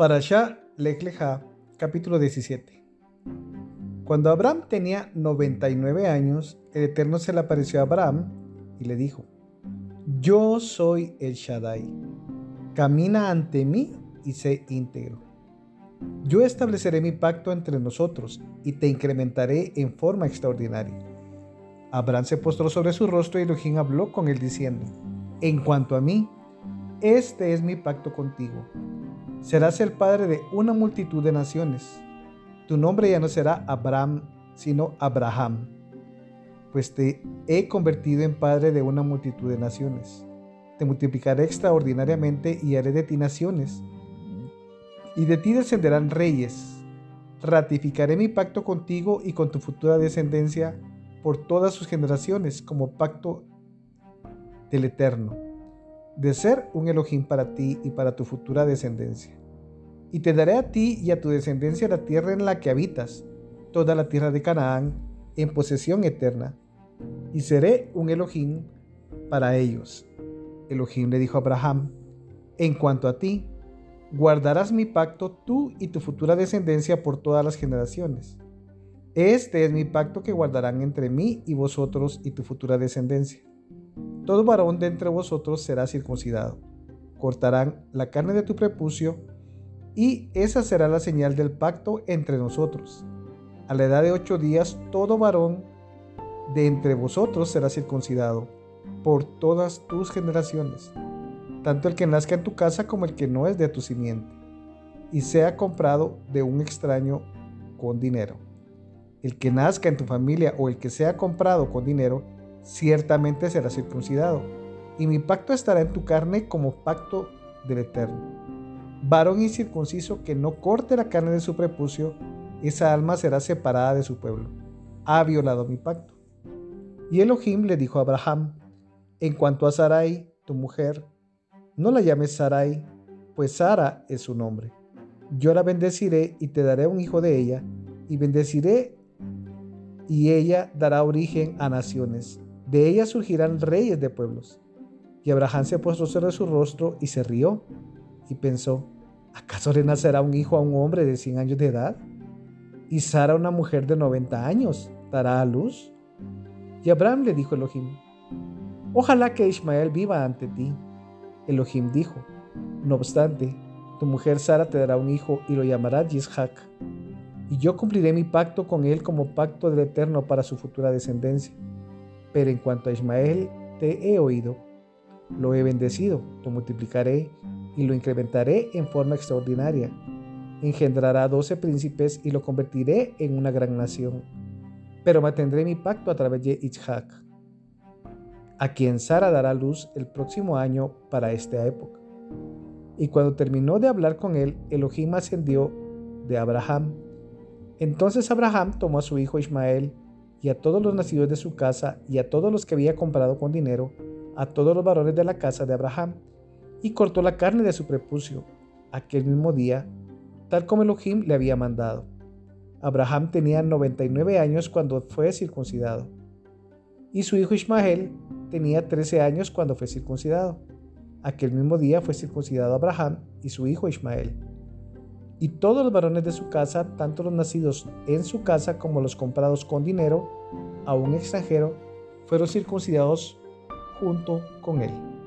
Para allá, Lech capítulo 17. Cuando Abraham tenía 99 años, el Eterno se le apareció a Abraham y le dijo, Yo soy el Shaddai, camina ante mí y sé íntegro. Yo estableceré mi pacto entre nosotros y te incrementaré en forma extraordinaria. Abraham se postró sobre su rostro y Elohim habló con él diciendo, En cuanto a mí, este es mi pacto contigo Serás el padre de una multitud de naciones. Tu nombre ya no será Abraham, sino Abraham, pues te he convertido en padre de una multitud de naciones. Te multiplicaré extraordinariamente y haré de ti naciones, y de ti descenderán reyes. Ratificaré mi pacto contigo y con tu futura descendencia por todas sus generaciones como pacto del Eterno de ser un Elohim para ti y para tu futura descendencia. Y te daré a ti y a tu descendencia la tierra en la que habitas, toda la tierra de Canaán, en posesión eterna, y seré un Elohim para ellos. Elohim le dijo a Abraham, en cuanto a ti, guardarás mi pacto tú y tu futura descendencia por todas las generaciones. Este es mi pacto que guardarán entre mí y vosotros y tu futura descendencia todo varón de entre vosotros será circuncidado. Cortarán la carne de tu prepucio, y esa será la señal del pacto entre nosotros. A la edad de ocho días, todo varón de entre vosotros será circuncidado, por todas tus generaciones, tanto el que nazca en tu casa como el que no es de tu simiente, y sea comprado de un extraño con dinero. El que nazca en tu familia o el que sea comprado con dinero, ciertamente será circuncidado, y mi pacto estará en tu carne como pacto del Eterno. Varón incircunciso que no corte la carne de su prepucio, esa alma será separada de su pueblo. Ha violado mi pacto. Y Elohim le dijo a Abraham, en cuanto a Sarai, tu mujer, no la llames Sarai, pues Sara es su nombre. Yo la bendeciré y te daré un hijo de ella, y bendeciré y ella dará origen a naciones de ella surgirán reyes de pueblos. Y Abraham se puso sobre su rostro y se rió y pensó, ¿acaso le nacerá un hijo a un hombre de 100 años de edad? ¿Y Sara, una mujer de 90 años, dará a luz? Y Abraham le dijo a Elohim, ojalá que Ismael viva ante ti. Elohim dijo, no obstante, tu mujer Sara te dará un hijo y lo llamará Yishak. Y yo cumpliré mi pacto con él como pacto del Eterno para su futura descendencia pero en cuanto a Ismael, te he oído, lo he bendecido, lo multiplicaré y lo incrementaré en forma extraordinaria. Engendrará doce príncipes y lo convertiré en una gran nación. Pero mantendré mi pacto a través de Itzhak, a quien Sara dará luz el próximo año para esta época. Y cuando terminó de hablar con él, Elohim ascendió de Abraham. Entonces Abraham tomó a su hijo Ismael, y a todos los nacidos de su casa y a todos los que había comprado con dinero, a todos los varones de la casa de Abraham, y cortó la carne de su prepucio aquel mismo día, tal como Elohim le había mandado. Abraham tenía 99 años cuando fue circuncidado, y su hijo Ismael tenía 13 años cuando fue circuncidado. Aquel mismo día fue circuncidado Abraham y su hijo Ismael y todos los varones de su casa, tanto los nacidos en su casa como los comprados con dinero a un extranjero, fueron circuncidados junto con él.